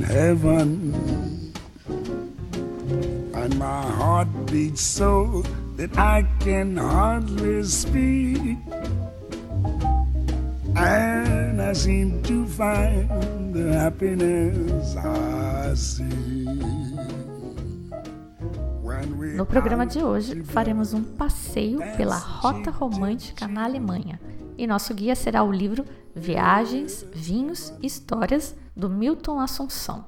In heaven. And my heart beats so that I can hardly speak. And I seem to find the happiness I see. When we No programa de hoje, faremos um passeio pela Rota Romântica na Alemanha. E nosso guia será o livro Viagens, Vinhos e Histórias do Milton Assunção.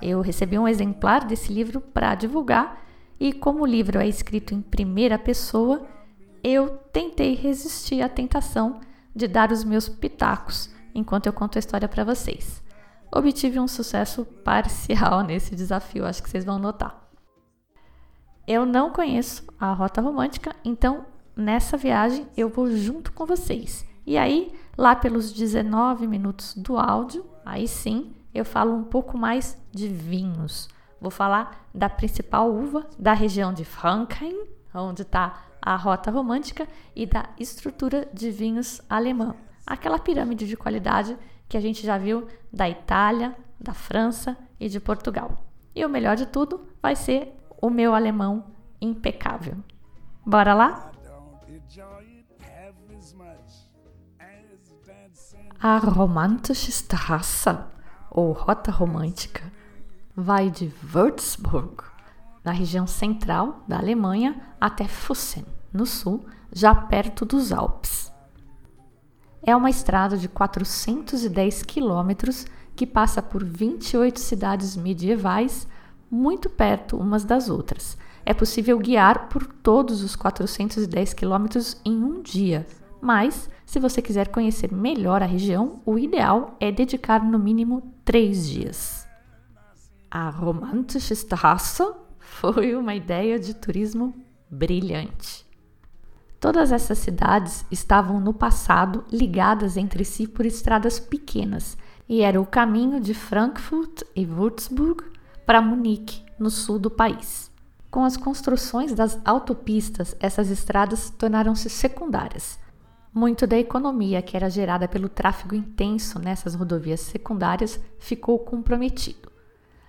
Eu recebi um exemplar desse livro para divulgar e, como o livro é escrito em primeira pessoa, eu tentei resistir à tentação de dar os meus pitacos enquanto eu conto a história para vocês. Obtive um sucesso parcial nesse desafio, acho que vocês vão notar. Eu não conheço a Rota Romântica, então nessa viagem eu vou junto com vocês. E aí, lá pelos 19 minutos do áudio, aí sim eu falo um pouco mais de vinhos. Vou falar da principal uva da região de Franken, onde está a Rota Romântica, e da estrutura de vinhos alemã. Aquela pirâmide de qualidade que a gente já viu da Itália, da França e de Portugal. E o melhor de tudo vai ser o meu alemão impecável. Bora lá? A Romantische Straße, ou Rota Romântica, vai de Würzburg, na região central da Alemanha, até Füssen, no sul, já perto dos Alpes. É uma estrada de 410 quilômetros que passa por 28 cidades medievais, muito perto umas das outras. É possível guiar por todos os 410 quilômetros em um dia, mas se você quiser conhecer melhor a região, o ideal é dedicar no mínimo três dias. A Romantische Straße foi uma ideia de turismo brilhante. Todas essas cidades estavam no passado ligadas entre si por estradas pequenas e era o caminho de Frankfurt e Würzburg para Munique, no sul do país. Com as construções das autopistas, essas estradas tornaram-se secundárias. Muito da economia que era gerada pelo tráfego intenso nessas rodovias secundárias ficou comprometido.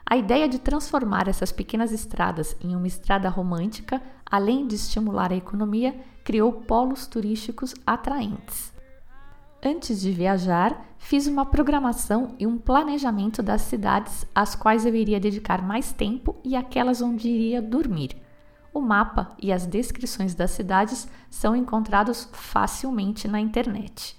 A ideia de transformar essas pequenas estradas em uma estrada romântica, além de estimular a economia, criou polos turísticos atraentes. Antes de viajar, fiz uma programação e um planejamento das cidades às quais eu iria dedicar mais tempo e aquelas onde iria dormir. O mapa e as descrições das cidades são encontrados facilmente na internet.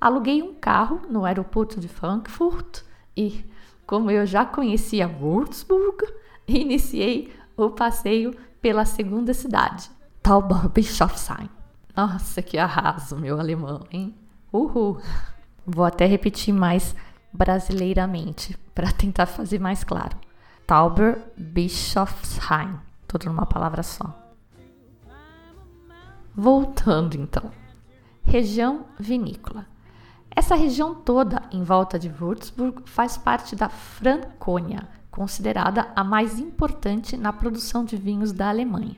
Aluguei um carro no aeroporto de Frankfurt e, como eu já conhecia Würzburg, iniciei o passeio pela segunda cidade, Tauberbischofsheim. Nossa, que arraso, meu alemão, hein? Uhul! Vou até repetir mais brasileiramente para tentar fazer mais claro. Tauberbischofsheim, tudo numa palavra só. Voltando então. Região vinícola. Essa região toda em volta de Würzburg faz parte da Franconia, considerada a mais importante na produção de vinhos da Alemanha.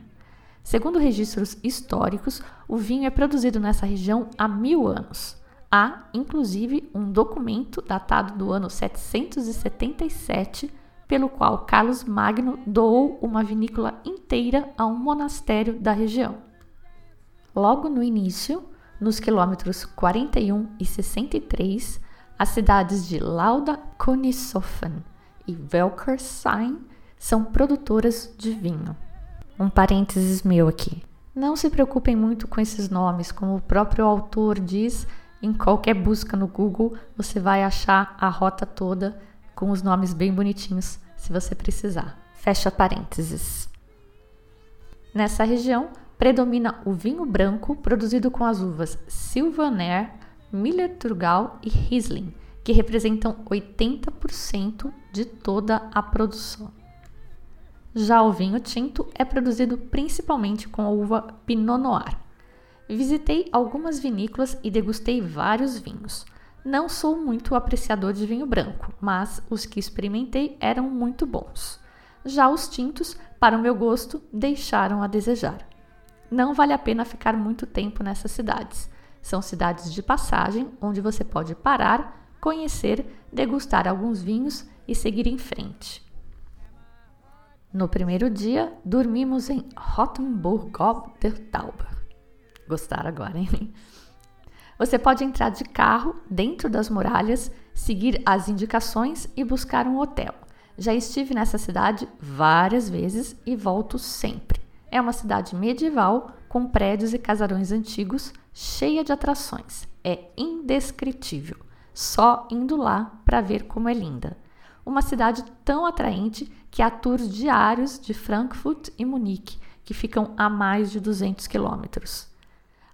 Segundo registros históricos, o vinho é produzido nessa região há mil anos. Há, inclusive, um documento datado do ano 777, pelo qual Carlos Magno doou uma vinícola inteira a um monastério da região. Logo no início, nos quilômetros 41 e 63, as cidades de Lauda Königshofen e Welkersheim são produtoras de vinho. Um parênteses meu aqui. Não se preocupem muito com esses nomes, como o próprio autor diz, em qualquer busca no Google você vai achar a rota toda com os nomes bem bonitinhos, se você precisar. Fecha parênteses. Nessa região predomina o vinho branco produzido com as uvas Sylvaner, Miller Turgal e Riesling, que representam 80% de toda a produção. Já o vinho tinto é produzido principalmente com a uva Pinot Noir. Visitei algumas vinícolas e degustei vários vinhos. Não sou muito apreciador de vinho branco, mas os que experimentei eram muito bons. Já os tintos, para o meu gosto, deixaram a desejar. Não vale a pena ficar muito tempo nessas cidades. São cidades de passagem onde você pode parar, conhecer, degustar alguns vinhos e seguir em frente. No primeiro dia, dormimos em Rottenburg der Tauber. Gostaram agora, hein? Você pode entrar de carro dentro das muralhas, seguir as indicações e buscar um hotel. Já estive nessa cidade várias vezes e volto sempre. É uma cidade medieval com prédios e casarões antigos, cheia de atrações. É indescritível. Só indo lá para ver como é linda. Uma cidade tão atraente que há tours diários de Frankfurt e Munique, que ficam a mais de 200 quilômetros.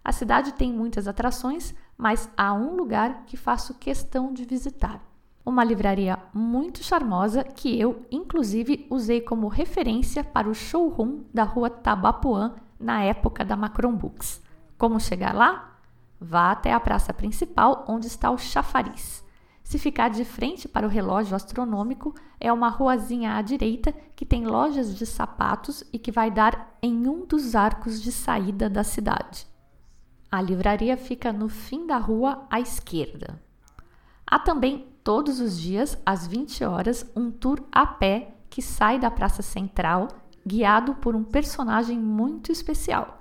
A cidade tem muitas atrações, mas há um lugar que faço questão de visitar. Uma livraria muito charmosa que eu, inclusive, usei como referência para o showroom da rua Tabapuã na época da Macron Books. Como chegar lá? Vá até a praça principal, onde está o chafariz. Se ficar de frente para o relógio astronômico, é uma ruazinha à direita que tem lojas de sapatos e que vai dar em um dos arcos de saída da cidade. A livraria fica no fim da rua à esquerda. Há também, todos os dias, às 20 horas, um tour a pé que sai da Praça Central, guiado por um personagem muito especial.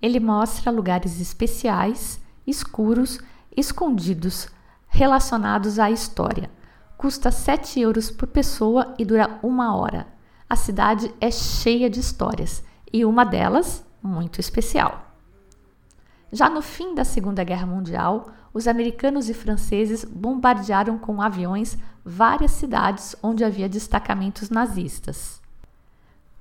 Ele mostra lugares especiais, escuros, escondidos, relacionados à história. Custa 7 euros por pessoa e dura uma hora. A cidade é cheia de histórias e uma delas muito especial. Já no fim da Segunda Guerra Mundial, os americanos e franceses bombardearam com aviões várias cidades onde havia destacamentos nazistas.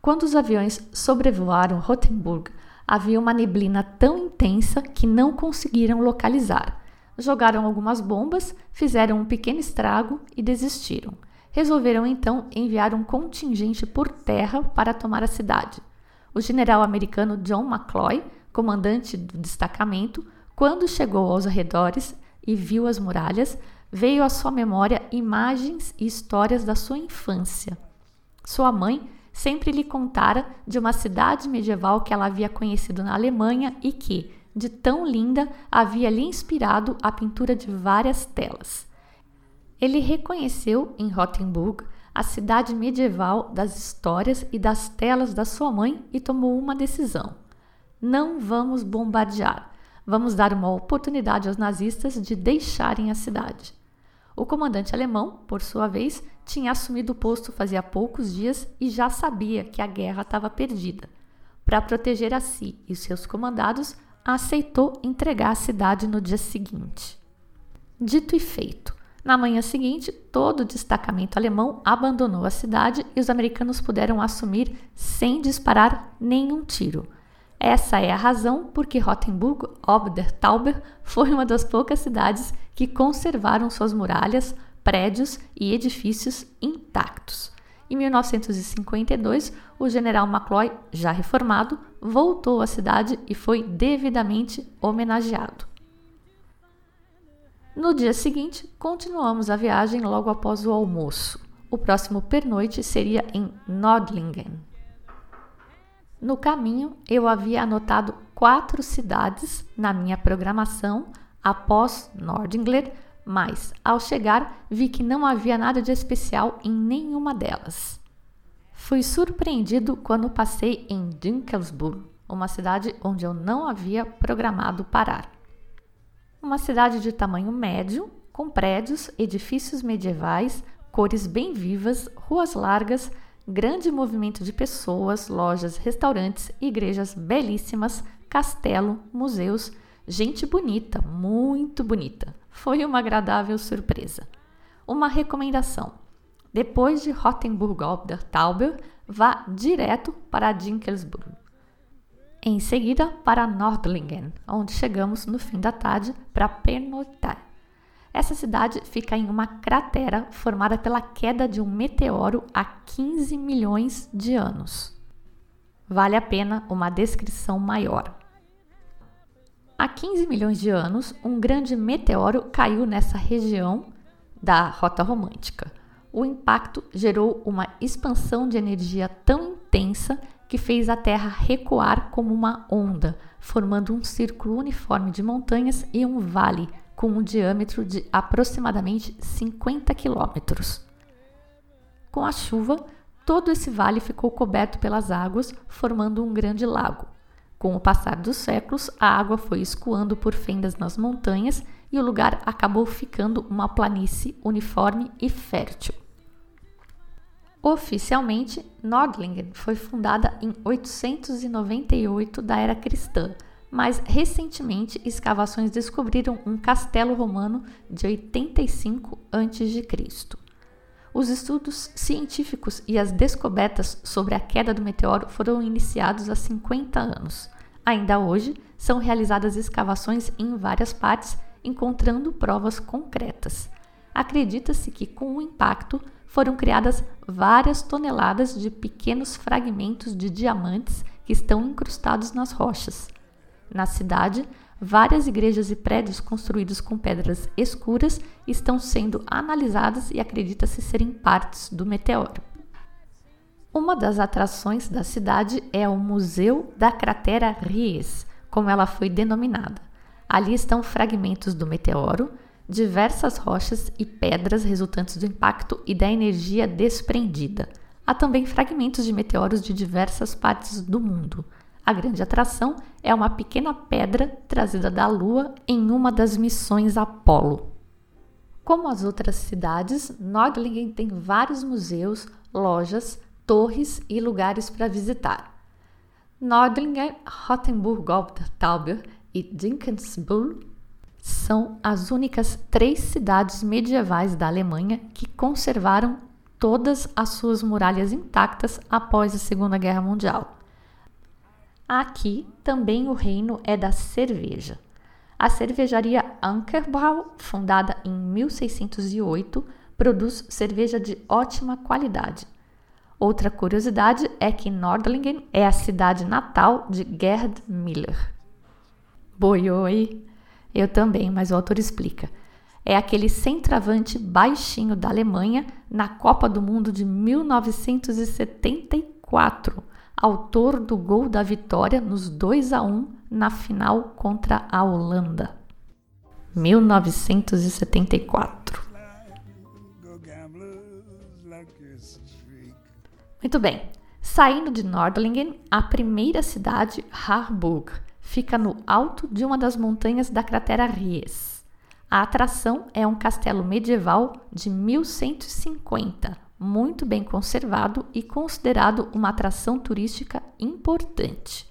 Quando os aviões sobrevoaram Rotenburg, havia uma neblina tão intensa que não conseguiram localizar jogaram algumas bombas, fizeram um pequeno estrago e desistiram. Resolveram então enviar um contingente por terra para tomar a cidade. O general americano John McCloy, comandante do destacamento, quando chegou aos arredores e viu as muralhas, veio à sua memória imagens e histórias da sua infância. Sua mãe sempre lhe contara de uma cidade medieval que ela havia conhecido na Alemanha e que, de tão linda havia lhe inspirado a pintura de várias telas. Ele reconheceu em Rothenburg a cidade medieval das histórias e das telas da sua mãe e tomou uma decisão. Não vamos bombardear. Vamos dar uma oportunidade aos nazistas de deixarem a cidade. O comandante alemão, por sua vez, tinha assumido o posto fazia poucos dias e já sabia que a guerra estava perdida. Para proteger a si e seus comandados, aceitou entregar a cidade no dia seguinte. Dito e feito, na manhã seguinte, todo o destacamento alemão abandonou a cidade e os americanos puderam assumir sem disparar nenhum tiro. Essa é a razão por que Rottenburg ob der Tauber foi uma das poucas cidades que conservaram suas muralhas, prédios e edifícios intactos. Em 1952, o general McCloy, já reformado, voltou à cidade e foi devidamente homenageado. No dia seguinte, continuamos a viagem logo após o almoço. O próximo pernoite seria em Nordlingen. No caminho, eu havia anotado quatro cidades na minha programação após Nordingler mas ao chegar vi que não havia nada de especial em nenhuma delas. Fui surpreendido quando passei em Dinkelsburg, uma cidade onde eu não havia programado parar. Uma cidade de tamanho médio, com prédios, edifícios medievais, cores bem vivas, ruas largas, grande movimento de pessoas, lojas, restaurantes, igrejas belíssimas, castelo, museus, gente bonita, muito bonita. Foi uma agradável surpresa. Uma recomendação: depois de Rottenburg ob der Tauber, vá direto para Dinkelsburg. Em seguida, para Nordlingen, onde chegamos no fim da tarde para pernoitar. Essa cidade fica em uma cratera formada pela queda de um meteoro há 15 milhões de anos. Vale a pena uma descrição maior. Há 15 milhões de anos, um grande meteoro caiu nessa região da Rota Romântica. O impacto gerou uma expansão de energia tão intensa que fez a Terra recuar como uma onda, formando um círculo uniforme de montanhas e um vale com um diâmetro de aproximadamente 50 quilômetros. Com a chuva, todo esse vale ficou coberto pelas águas, formando um grande lago. Com o passar dos séculos, a água foi escoando por fendas nas montanhas e o lugar acabou ficando uma planície uniforme e fértil. Oficialmente, Nordlingen foi fundada em 898 da era cristã, mas recentemente escavações descobriram um castelo romano de 85 a.C. Os estudos científicos e as descobertas sobre a queda do meteoro foram iniciados há 50 anos. Ainda hoje, são realizadas escavações em várias partes, encontrando provas concretas. Acredita-se que, com o impacto, foram criadas várias toneladas de pequenos fragmentos de diamantes que estão incrustados nas rochas. Na cidade, várias igrejas e prédios construídos com pedras escuras estão sendo analisadas e acredita-se serem partes do meteoro. Uma das atrações da cidade é o Museu da Cratera Ries, como ela foi denominada. Ali estão fragmentos do meteoro, diversas rochas e pedras resultantes do impacto e da energia desprendida. Há também fragmentos de meteoros de diversas partes do mundo. A grande atração é uma pequena pedra trazida da Lua em uma das missões Apollo. Como as outras cidades, Nordlingen tem vários museus, lojas, torres e lugares para visitar. Nordlingen, Rothenburg-Tauber e Dinkensbuhl são as únicas três cidades medievais da Alemanha que conservaram todas as suas muralhas intactas após a Segunda Guerra Mundial. Aqui também o reino é da cerveja. A cervejaria Ankerbrau, fundada em 1608, produz cerveja de ótima qualidade. Outra curiosidade é que Nordlingen é a cidade natal de Gerd Miller. Boioi! Eu também, mas o autor explica. É aquele centroavante baixinho da Alemanha na Copa do Mundo de 1974 autor do gol da vitória nos 2 a 1 na final contra a Holanda. 1974. Muito bem. Saindo de Nordlingen, a primeira cidade, Harburg, fica no alto de uma das montanhas da cratera Ries. A atração é um castelo medieval de 1150, muito bem conservado e considerado uma atração turística importante.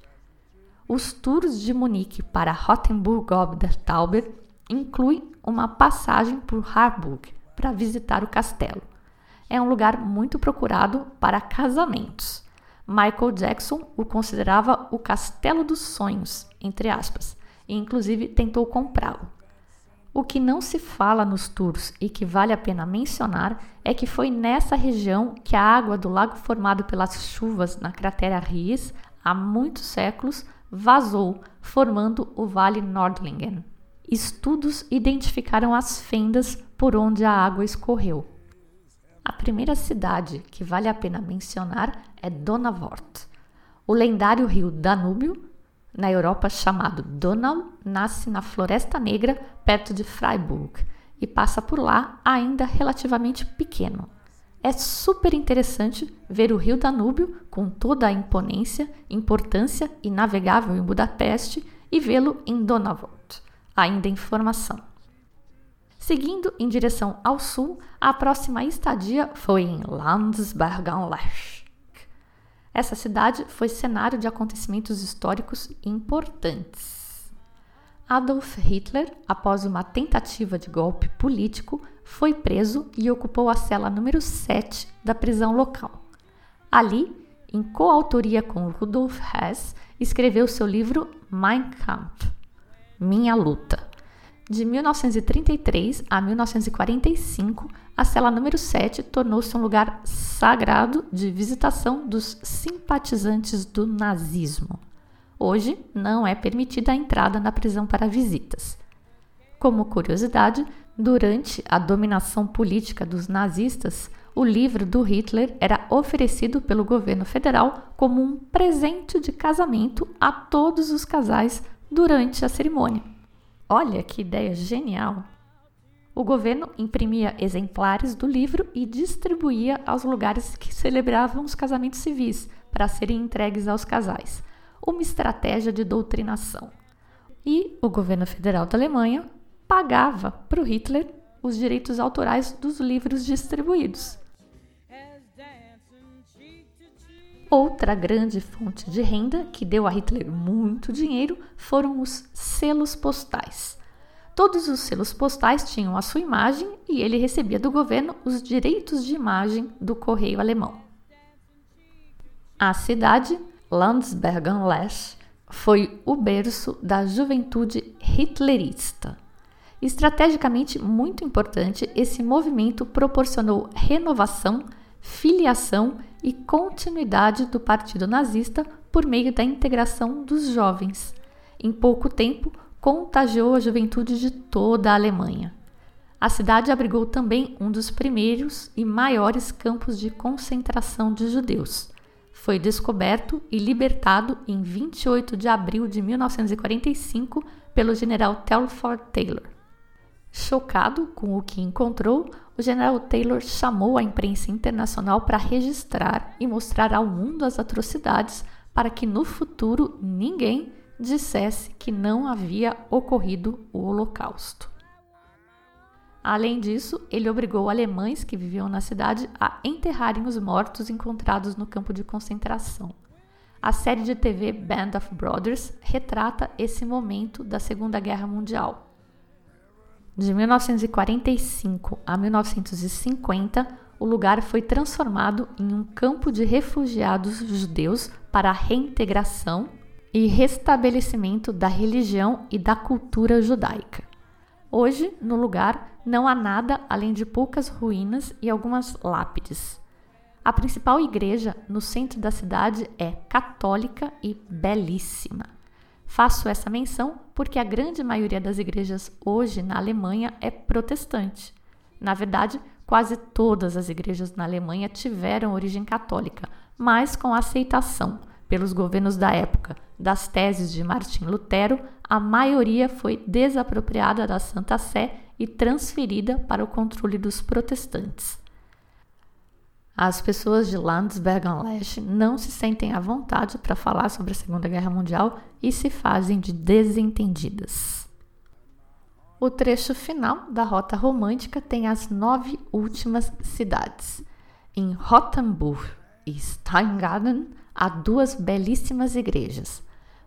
Os tours de Munique para Rothenburg ob der Tauber incluem uma passagem por Harburg para visitar o castelo. É um lugar muito procurado para casamentos. Michael Jackson o considerava o castelo dos sonhos, entre aspas, e inclusive tentou comprá-lo. O que não se fala nos tours e que vale a pena mencionar é que foi nessa região que a água do lago formado pelas chuvas na cratera Ries há muitos séculos vazou, formando o Vale Nordlingen. Estudos identificaram as fendas por onde a água escorreu. A primeira cidade que vale a pena mencionar é Donavort. O lendário rio Danúbio na Europa chamado Donau, nasce na Floresta Negra, perto de Freiburg, e passa por lá ainda relativamente pequeno. É super interessante ver o rio Danúbio com toda a imponência, importância e navegável em Budapeste e vê-lo em Donavort, ainda em formação. Seguindo em direção ao sul, a próxima estadia foi em Landsberg-an-Lech. Essa cidade foi cenário de acontecimentos históricos importantes. Adolf Hitler, após uma tentativa de golpe político, foi preso e ocupou a cela número 7 da prisão local. Ali, em coautoria com Rudolf Hess, escreveu seu livro Mein Kampf Minha Luta. De 1933 a 1945, a cela número 7 tornou-se um lugar sagrado de visitação dos simpatizantes do nazismo. Hoje, não é permitida a entrada na prisão para visitas. Como curiosidade, durante a dominação política dos nazistas, o livro do Hitler era oferecido pelo governo federal como um presente de casamento a todos os casais durante a cerimônia. Olha que ideia genial! O governo imprimia exemplares do livro e distribuía aos lugares que celebravam os casamentos civis para serem entregues aos casais. Uma estratégia de doutrinação. E o governo federal da Alemanha pagava para o Hitler os direitos autorais dos livros distribuídos. Outra grande fonte de renda que deu a Hitler muito dinheiro foram os selos postais. Todos os selos postais tinham a sua imagem e ele recebia do governo os direitos de imagem do correio alemão. A cidade, Landsbergen-Lech, foi o berço da juventude hitlerista. Estrategicamente muito importante, esse movimento proporcionou renovação, filiação e continuidade do partido nazista por meio da integração dos jovens. Em pouco tempo, contagiou a juventude de toda a Alemanha. A cidade abrigou também um dos primeiros e maiores campos de concentração de judeus. Foi descoberto e libertado em 28 de abril de 1945 pelo general Telford Taylor. Chocado com o que encontrou, o general Taylor chamou a imprensa internacional para registrar e mostrar ao mundo as atrocidades para que no futuro ninguém dissesse que não havia ocorrido o Holocausto. Além disso, ele obrigou alemães que viviam na cidade a enterrarem os mortos encontrados no campo de concentração. A série de TV Band of Brothers retrata esse momento da Segunda Guerra Mundial. De 1945 a 1950, o lugar foi transformado em um campo de refugiados judeus para a reintegração e restabelecimento da religião e da cultura judaica. Hoje, no lugar, não há nada além de poucas ruínas e algumas lápides. A principal igreja no centro da cidade é católica e belíssima. Faço essa menção porque a grande maioria das igrejas hoje na Alemanha é protestante. Na verdade, quase todas as igrejas na Alemanha tiveram origem católica, mas com aceitação pelos governos da época das teses de Martim Lutero, a maioria foi desapropriada da Santa Sé e transferida para o controle dos protestantes. As pessoas de Landsbergen-Lech não se sentem à vontade para falar sobre a Segunda Guerra Mundial e se fazem de desentendidas. O trecho final da Rota Romântica tem as nove últimas cidades. Em Rottenburg e Steingarten há duas belíssimas igrejas.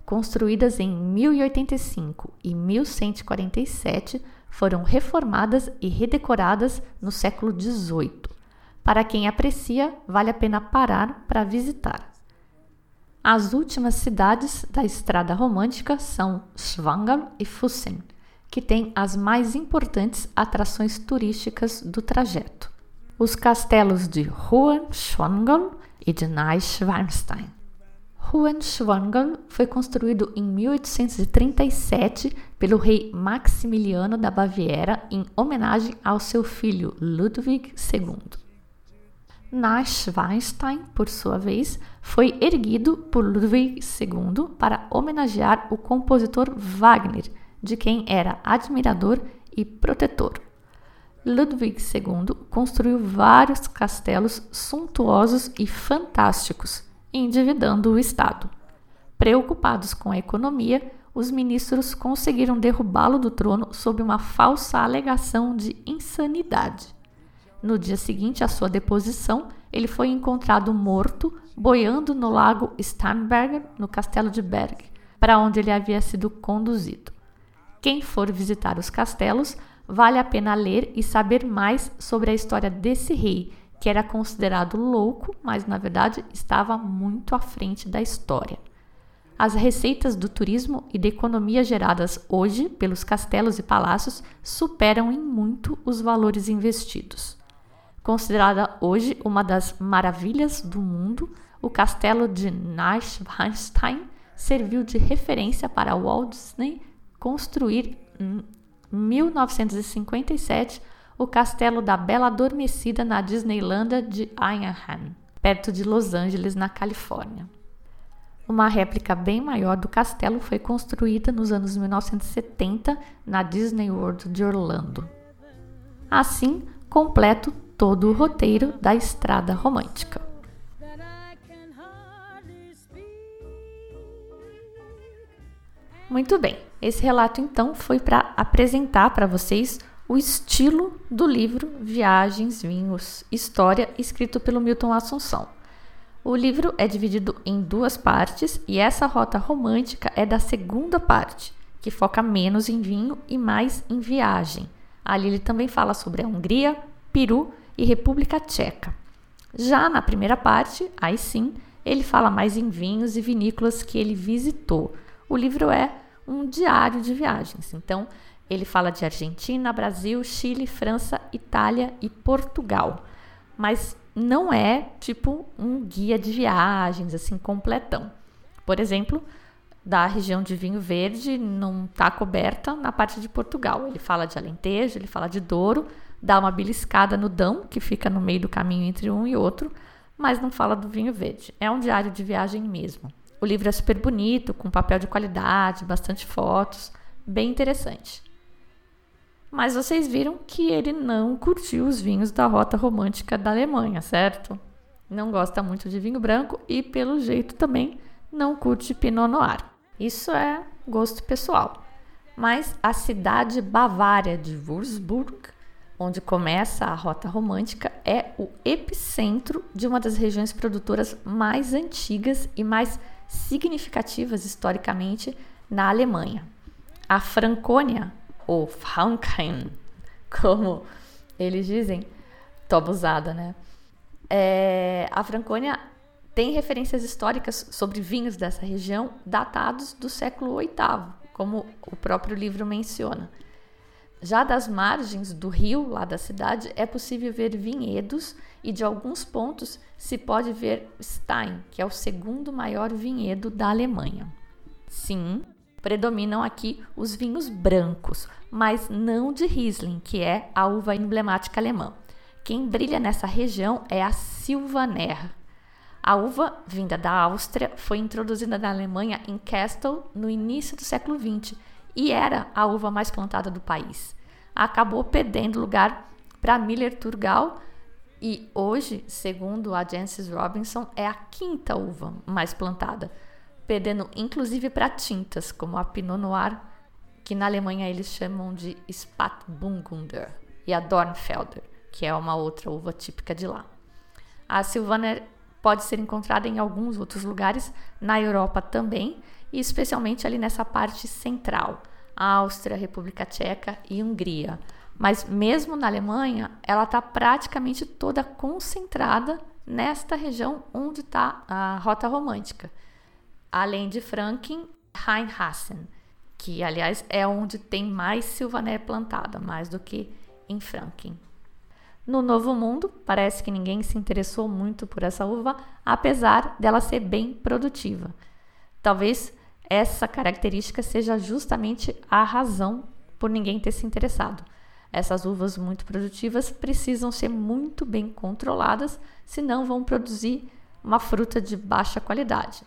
Construídas em 1085 e 1147, foram reformadas e redecoradas no século XVIII. Para quem aprecia, vale a pena parar para visitar. As últimas cidades da estrada romântica são Schwangau e Fussen, que têm as mais importantes atrações turísticas do trajeto. Os castelos de Hohenschwangau e de Neuschwanstein. Hohenschwangau foi construído em 1837 pelo rei Maximiliano da Baviera em homenagem ao seu filho Ludwig II. Neuschwanstein, por sua vez, foi erguido por Ludwig II para homenagear o compositor Wagner, de quem era admirador e protetor. Ludwig II construiu vários castelos suntuosos e fantásticos, endividando o Estado. Preocupados com a economia, os ministros conseguiram derrubá-lo do trono sob uma falsa alegação de insanidade. No dia seguinte à sua deposição, ele foi encontrado morto boiando no lago Starnberger, no castelo de Berg, para onde ele havia sido conduzido. Quem for visitar os castelos, vale a pena ler e saber mais sobre a história desse rei, que era considerado louco, mas na verdade estava muito à frente da história. as receitas do turismo e da economia geradas hoje pelos castelos e palácios superam em muito os valores investidos. Considerada hoje uma das maravilhas do mundo, o castelo de Neuschwanstein serviu de referência para Walt Disney construir em 1957 o castelo da Bela Adormecida na Disneylândia de Anaheim, perto de Los Angeles, na Califórnia. Uma réplica bem maior do castelo foi construída nos anos 1970 na Disney World de Orlando. Assim, completo todo o roteiro da Estrada Romântica. Muito bem, esse relato então foi para apresentar para vocês o estilo do livro Viagens, Vinhos, História, escrito pelo Milton Assunção. O livro é dividido em duas partes e essa rota romântica é da segunda parte, que foca menos em vinho e mais em viagem. Ali ele também fala sobre a Hungria, Peru e República Tcheca. Já na primeira parte, aí sim, ele fala mais em vinhos e vinícolas que ele visitou. O livro é um diário de viagens. Então, ele fala de Argentina, Brasil, Chile, França, Itália e Portugal. Mas não é tipo um guia de viagens assim completão. Por exemplo, da região de vinho verde não está coberta na parte de Portugal. Ele fala de Alentejo, ele fala de Douro, dá uma beliscada no Dão, que fica no meio do caminho entre um e outro, mas não fala do vinho verde. É um diário de viagem mesmo. O livro é super bonito, com papel de qualidade, bastante fotos, bem interessante. Mas vocês viram que ele não curtiu os vinhos da rota romântica da Alemanha, certo? Não gosta muito de vinho branco e, pelo jeito, também não curte Pinot Noir. Isso é gosto pessoal. Mas a cidade bavária de Würzburg, onde começa a rota romântica, é o epicentro de uma das regiões produtoras mais antigas e mais significativas historicamente na Alemanha. A Franconia, ou Franken, como eles dizem, tô abusada, né? É, a Franconia tem referências históricas sobre vinhos dessa região datados do século VIII, como o próprio livro menciona. Já das margens do rio, lá da cidade, é possível ver vinhedos e de alguns pontos se pode ver Stein, que é o segundo maior vinhedo da Alemanha. Sim, predominam aqui os vinhos brancos, mas não de Riesling, que é a uva emblemática alemã. Quem brilha nessa região é a Silvaner. A uva, vinda da Áustria, foi introduzida na Alemanha em Castel no início do século XX e era a uva mais plantada do país. Acabou perdendo lugar para Miller Turgal e hoje, segundo a Jancis Robinson, é a quinta uva mais plantada, perdendo inclusive para tintas como a Pinot Noir, que na Alemanha eles chamam de Spatburgunder, e a Dornfelder, que é uma outra uva típica de lá. A Silvaner pode ser encontrada em alguns outros lugares na Europa também, e especialmente ali nessa parte central, Áustria, República Tcheca e Hungria. Mas mesmo na Alemanha, ela está praticamente toda concentrada nesta região onde está a rota romântica, além de Franken, Rheinhassen, que aliás é onde tem mais silvané plantada, mais do que em Franken. No Novo Mundo, parece que ninguém se interessou muito por essa uva, apesar dela ser bem produtiva. Talvez essa característica seja justamente a razão por ninguém ter se interessado. Essas uvas muito produtivas precisam ser muito bem controladas, senão vão produzir uma fruta de baixa qualidade.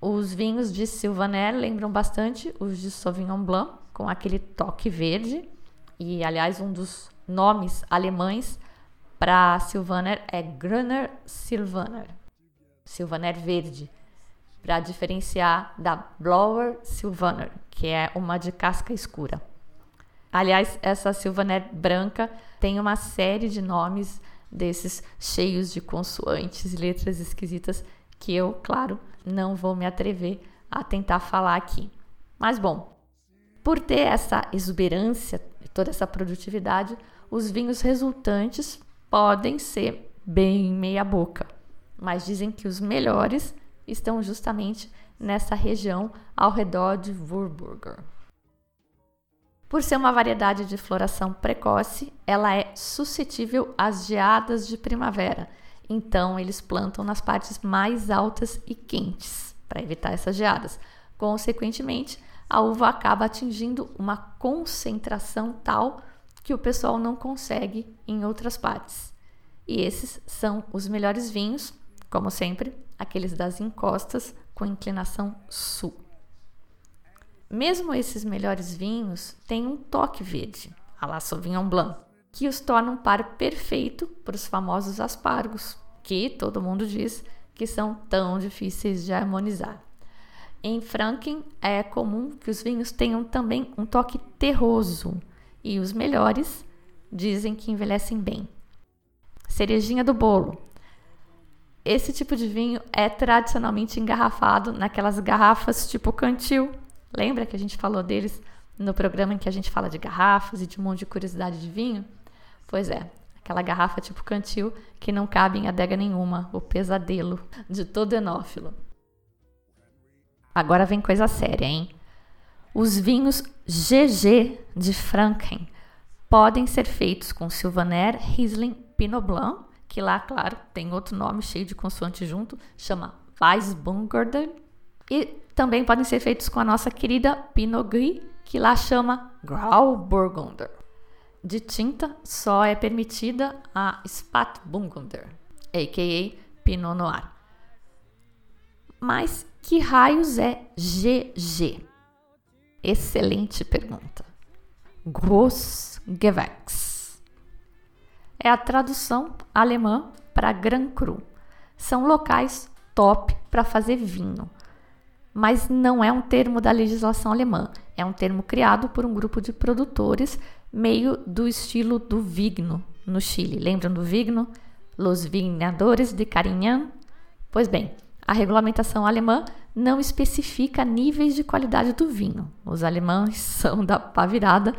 Os vinhos de Sylvaner lembram bastante os de Sauvignon Blanc, com aquele toque verde. E, aliás, um dos nomes alemães para Sylvaner é Grüner Sylvaner, Sylvaner verde para diferenciar da Blower Sylvaner, que é uma de casca escura. Aliás, essa Sylvaner branca tem uma série de nomes desses cheios de consoantes letras esquisitas que eu, claro, não vou me atrever a tentar falar aqui. Mas bom, por ter essa exuberância e toda essa produtividade, os vinhos resultantes podem ser bem meia boca, mas dizem que os melhores estão justamente nessa região ao redor de Würburger. Por ser uma variedade de floração precoce, ela é suscetível às geadas de primavera. Então, eles plantam nas partes mais altas e quentes para evitar essas geadas. Consequentemente, a uva acaba atingindo uma concentração tal que o pessoal não consegue em outras partes. E esses são os melhores vinhos, como sempre, aqueles das encostas com inclinação sul. Mesmo esses melhores vinhos têm um toque verde, a la Sauvignon Blanc, que os torna um par perfeito para os famosos aspargos, que todo mundo diz que são tão difíceis de harmonizar. Em Franken é comum que os vinhos tenham também um toque terroso e os melhores dizem que envelhecem bem. Cerejinha do bolo. Esse tipo de vinho é tradicionalmente engarrafado naquelas garrafas tipo cantil. Lembra que a gente falou deles no programa em que a gente fala de garrafas e de um monte de curiosidade de vinho? Pois é, aquela garrafa tipo cantil que não cabe em adega nenhuma, o pesadelo de todo enófilo. Agora vem coisa séria, hein? Os vinhos GG de Franken podem ser feitos com Sylvaner, Riesling, Pinot Blanc, que lá, claro, tem outro nome cheio de consoante junto, chama Weissbungerder, e também podem ser feitos com a nossa querida Pinot Gris, que lá chama Grauburgunder. De tinta, só é permitida a Spatburgunder, a.k.a. Pinot Noir. Mas que raios é GG? Excelente pergunta. Großgewächs. É a tradução alemã para Grand Cru. São locais top para fazer vinho. Mas não é um termo da legislação alemã, é um termo criado por um grupo de produtores meio do estilo do Vigno no Chile. Lembram do Vigno? Los Vignadores de Carignan? Pois bem, a regulamentação alemã não especifica níveis de qualidade do vinho. Os alemães são da pá virada.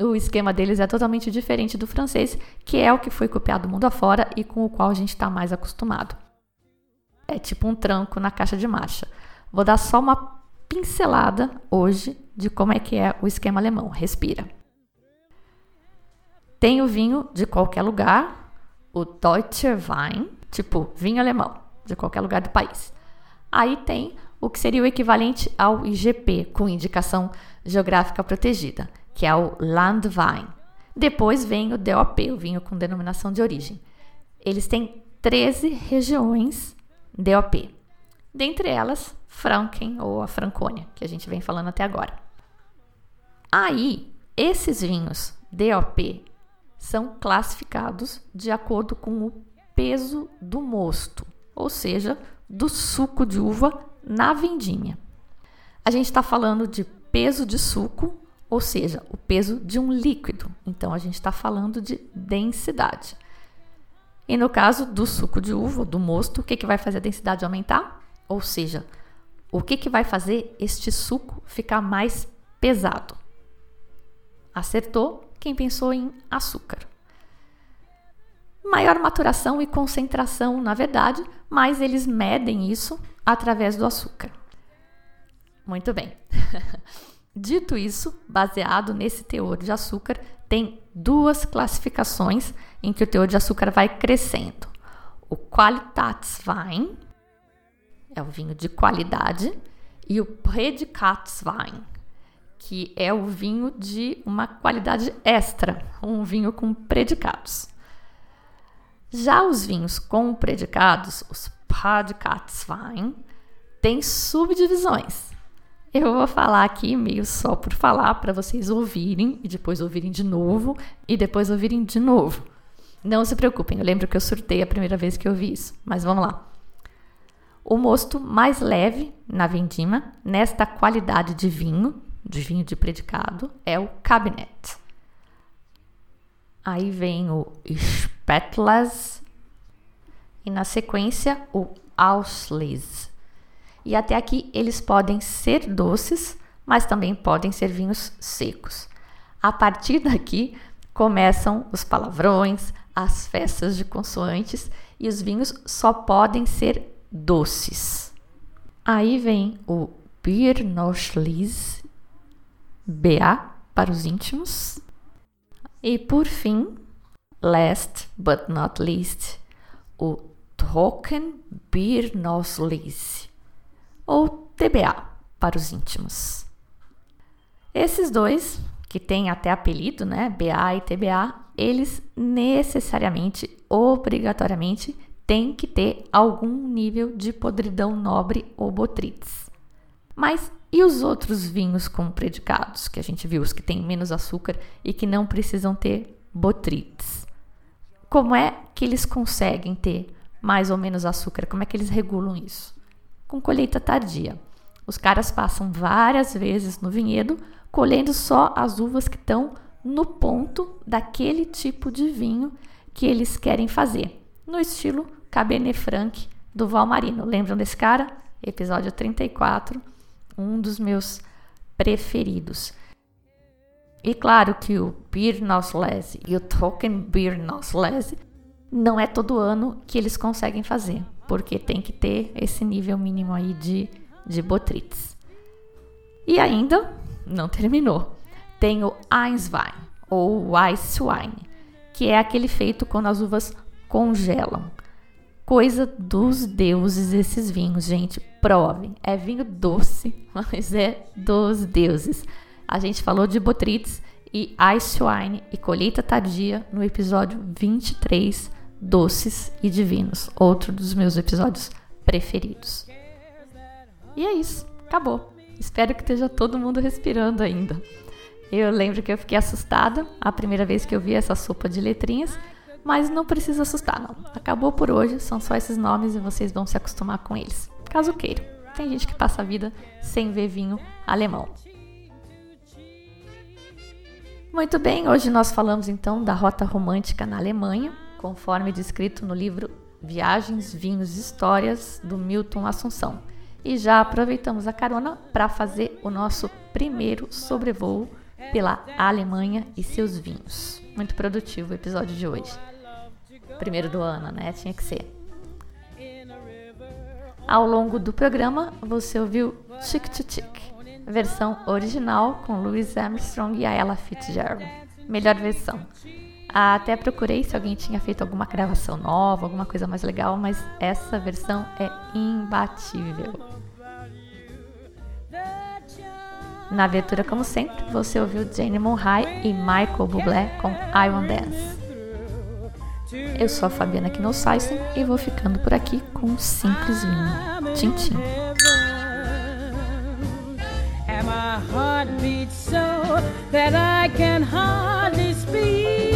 O esquema deles é totalmente diferente do francês, que é o que foi copiado mundo afora e com o qual a gente está mais acostumado. É tipo um tranco na caixa de marcha. Vou dar só uma pincelada hoje de como é que é o esquema alemão. Respira. Tem o vinho de qualquer lugar, o Deutscher Wein, tipo vinho alemão de qualquer lugar do país. Aí tem o que seria o equivalente ao IGP, com indicação geográfica protegida, que é o Landwein. Depois vem o DOP, o vinho com denominação de origem. Eles têm 13 regiões DOP. Dentre elas, Franken ou a Franconia, que a gente vem falando até agora. Aí, esses vinhos DOP são classificados de acordo com o peso do mosto ou seja, do suco de uva na vendinha. A gente está falando de peso de suco, ou seja, o peso de um líquido. Então a gente está falando de densidade. E no caso do suco de uva, do mosto, o que, que vai fazer a densidade aumentar? Ou seja, o que, que vai fazer este suco ficar mais pesado? Acertou quem pensou em açúcar maior maturação e concentração, na verdade, mas eles medem isso através do açúcar. Muito bem. Dito isso, baseado nesse teor de açúcar, tem duas classificações em que o teor de açúcar vai crescendo. O Qualitätswein é o vinho de qualidade e o Predikatswein, que é o vinho de uma qualidade extra, um vinho com predicados. Já os vinhos com predicados, os Padkatswein, têm subdivisões. Eu vou falar aqui meio só por falar para vocês ouvirem e depois ouvirem de novo e depois ouvirem de novo. Não se preocupem, eu lembro que eu surtei a primeira vez que eu vi isso, mas vamos lá. O mosto mais leve na vindima, nesta qualidade de vinho, de vinho de predicado, é o Cabinet. Aí vem o Spätlas e na sequência o Auslese. E até aqui eles podem ser doces, mas também podem ser vinhos secos. A partir daqui começam os palavrões, as festas de consoantes e os vinhos só podem ser doces. Aí vem o Birnoschlis, BA para os íntimos. E por fim, last but not least, o Trockenbirnoschlis, ou TBA para os íntimos. Esses dois, que têm até apelido, né, BA e TBA, eles necessariamente, obrigatoriamente, têm que ter algum nível de podridão nobre ou botrytis. Mas e os outros vinhos com predicados, que a gente viu, os que têm menos açúcar e que não precisam ter botrytis? Como é que eles conseguem ter mais ou menos açúcar? Como é que eles regulam isso? Com colheita tardia. Os caras passam várias vezes no vinhedo colhendo só as uvas que estão no ponto daquele tipo de vinho que eles querem fazer, no estilo Cabernet Franc do Valmarino. Lembram desse cara? Episódio 34, um dos meus preferidos. E claro que o Beer Noslese e o Token Beer Noslese não é todo ano que eles conseguem fazer, porque tem que ter esse nível mínimo aí de, de botrytis. E ainda não terminou tem o Einswein ou Weisswein, que é aquele feito quando as uvas congelam. Coisa dos deuses esses vinhos, gente. Provem. É vinho doce, mas é dos deuses. A gente falou de Botrytis e Eiswein e colheita tardia no episódio 23, Doces e Divinos, outro dos meus episódios preferidos. E é isso, acabou. Espero que esteja todo mundo respirando ainda. Eu lembro que eu fiquei assustada a primeira vez que eu vi essa sopa de letrinhas, mas não precisa assustar, não. Acabou por hoje, são só esses nomes e vocês vão se acostumar com eles, caso queiram. Tem gente que passa a vida sem ver vinho alemão. Muito bem, hoje nós falamos então da rota romântica na Alemanha, conforme descrito no livro Viagens, Vinhos e Histórias do Milton Assunção. E já aproveitamos a carona para fazer o nosso primeiro sobrevoo pela Alemanha e seus vinhos. Muito produtivo o episódio de hoje. Primeiro do ano, né? Tinha que ser. Ao longo do programa, você ouviu Chick to Chick, versão original com Louis Armstrong e Ella Fitzgerald. Melhor versão. Até procurei se alguém tinha feito alguma gravação nova, alguma coisa mais legal, mas essa versão é imbatível. Na abertura, como sempre, você ouviu Jane Monhai e Michael Bublé com I Want Dance. Eu sou a Fabiana Knossaisen e vou ficando por aqui com um simples vinho. Tchim, tchim. happiness